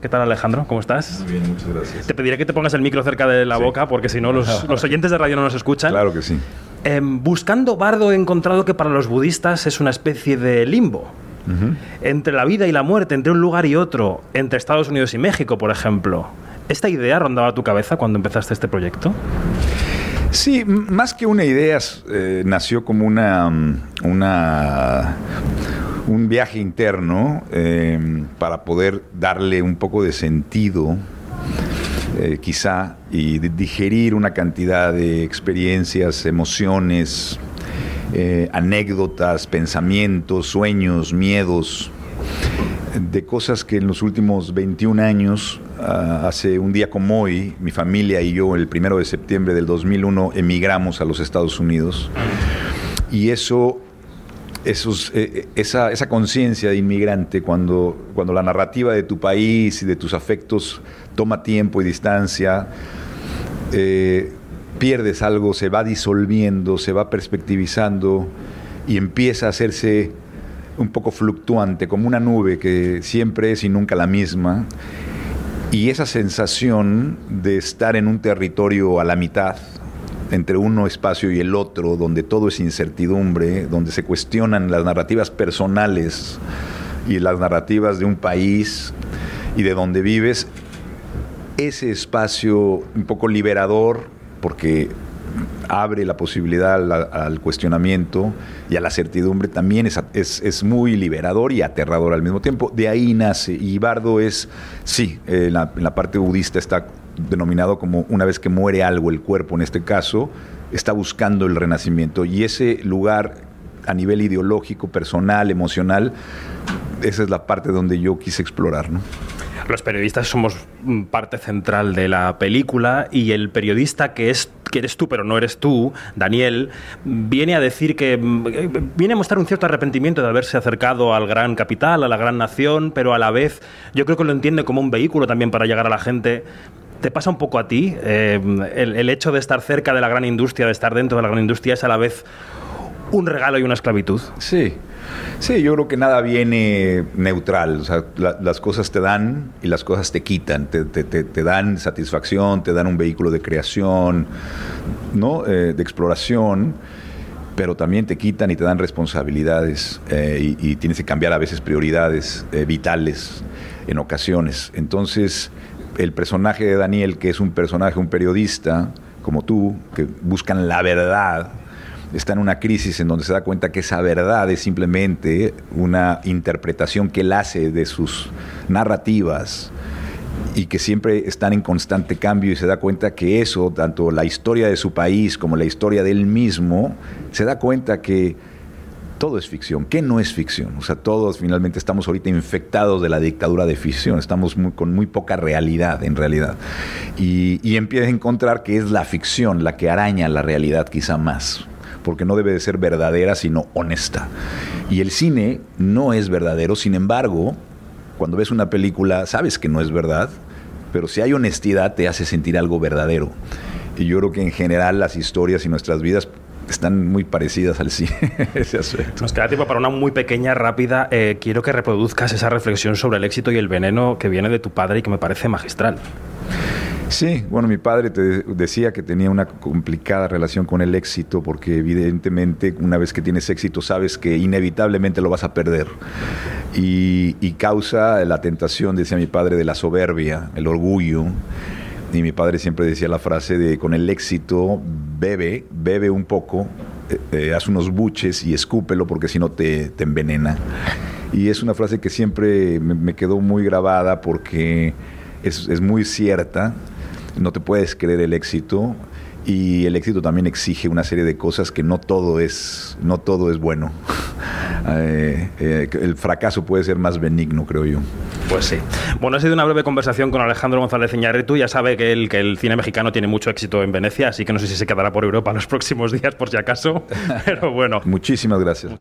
¿Qué tal Alejandro? ¿Cómo estás? Muy bien, muchas gracias. Te pediré que te pongas el micro cerca de la boca porque si no los, los, oyentes de radio no nos escuchan. Claro que sí. Eh, buscando Bardo he encontrado que para los budistas es una especie de limbo. Uh -huh. Entre la vida y la muerte, entre un lugar y otro, entre Estados Unidos y México, por ejemplo. ¿Esta idea rondaba tu cabeza cuando empezaste este proyecto? Sí, más que una idea, eh, nació como una, una un viaje interno eh, para poder darle un poco de sentido, eh, quizá, y digerir una cantidad de experiencias, emociones, eh, anécdotas, pensamientos, sueños, miedos, de cosas que en los últimos 21 años, uh, hace un día como hoy, mi familia y yo, el primero de septiembre del 2001, emigramos a los Estados Unidos. Y eso eh, esa, esa conciencia de inmigrante, cuando, cuando la narrativa de tu país y de tus afectos toma tiempo y distancia, eh, pierdes algo, se va disolviendo, se va perspectivizando y empieza a hacerse un poco fluctuante, como una nube que siempre es y nunca la misma. Y esa sensación de estar en un territorio a la mitad, entre uno espacio y el otro, donde todo es incertidumbre, donde se cuestionan las narrativas personales y las narrativas de un país y de donde vives, ese espacio un poco liberador, porque abre la posibilidad al, cuestionamiento y a la certidumbre, también es, es, es, muy liberador y aterrador al mismo tiempo. De ahí nace, y Bardo es, sí, en la, en la parte budista está denominado como una vez que muere algo, el cuerpo en este caso, está buscando el renacimiento. Y ese lugar a nivel ideológico, personal, emocional, esa es la parte donde yo quise explorar. ¿no? Los periodistas somos parte central de la película y el periodista que es que eres tú pero no eres tú, Daniel, viene a decir que viene a mostrar un cierto arrepentimiento de haberse acercado al gran capital, a la gran nación, pero a la vez yo creo que lo entiende como un vehículo también para llegar a la gente. ¿Te pasa un poco a ti? Eh, el, hecho de estar cerca de la gran industria, de estar dentro de la gran industria, es a la vez un regalo y una esclavitud. Sí, sí, yo creo que nada viene neutral. O sea, la, las cosas te dan y las cosas te quitan. Te, dan satisfacción, te dan un vehículo de creación, ¿no? Eh, de exploración pero también te quitan y te dan responsabilidades eh, y, tienes que cambiar a veces prioridades vitales en ocasiones. Entonces, el personaje de Daniel, que es un personaje, un periodista como tú, que buscan la verdad, está en una crisis en donde se da cuenta que esa verdad es simplemente una interpretación que él hace de sus narrativas y que siempre están en constante cambio y se da cuenta que eso, tanto la historia de su país como la historia de él mismo, se da cuenta que todo es ficción. ¿Qué no es ficción? O sea, todos finalmente estamos ahorita infectados de la dictadura de ficción, estamos con muy poca realidad en realidad. Y, y empieza a encontrar que es la ficción la que araña la realidad quizá más porque no debe de ser verdadera, sino honesta. Y el cine no es verdadero, sin embargo, cuando ves una película sabes que no es verdad, pero si hay honestidad te hace sentir algo verdadero. Y yo creo que en general las historias y nuestras vidas están muy parecidas al cine, ese aspecto. Nos queda tiempo para una muy pequeña, rápida. Eh, quiero que reproduzcas esa reflexión sobre el éxito y el veneno que viene de tu padre y que me parece magistral. Sí, bueno, mi padre te decía que tenía una complicada relación con el éxito porque evidentemente una vez que tienes éxito sabes que inevitablemente lo vas a perder y, y causa la tentación, decía mi padre, de la soberbia, el orgullo. Y mi padre siempre decía la frase de con el éxito bebe, bebe un poco, eh, eh, haz unos buches y escúpelo porque si no te, te, envenena. Y es una frase que siempre me, quedó muy grabada porque es, es muy cierta no te puedes creer el éxito y el éxito también exige una serie de cosas que no todo es, no todo es bueno. eh, el fracaso puede ser más benigno, creo yo. Pues sí. Bueno, ha sido una breve conversación con Alejandro González Iñárritu. Ya sabe que el, que el cine mexicano tiene mucho éxito en Venecia, así que no sé si se quedará por Europa los próximos días, por si acaso. Pero bueno. Muchísimas gracias.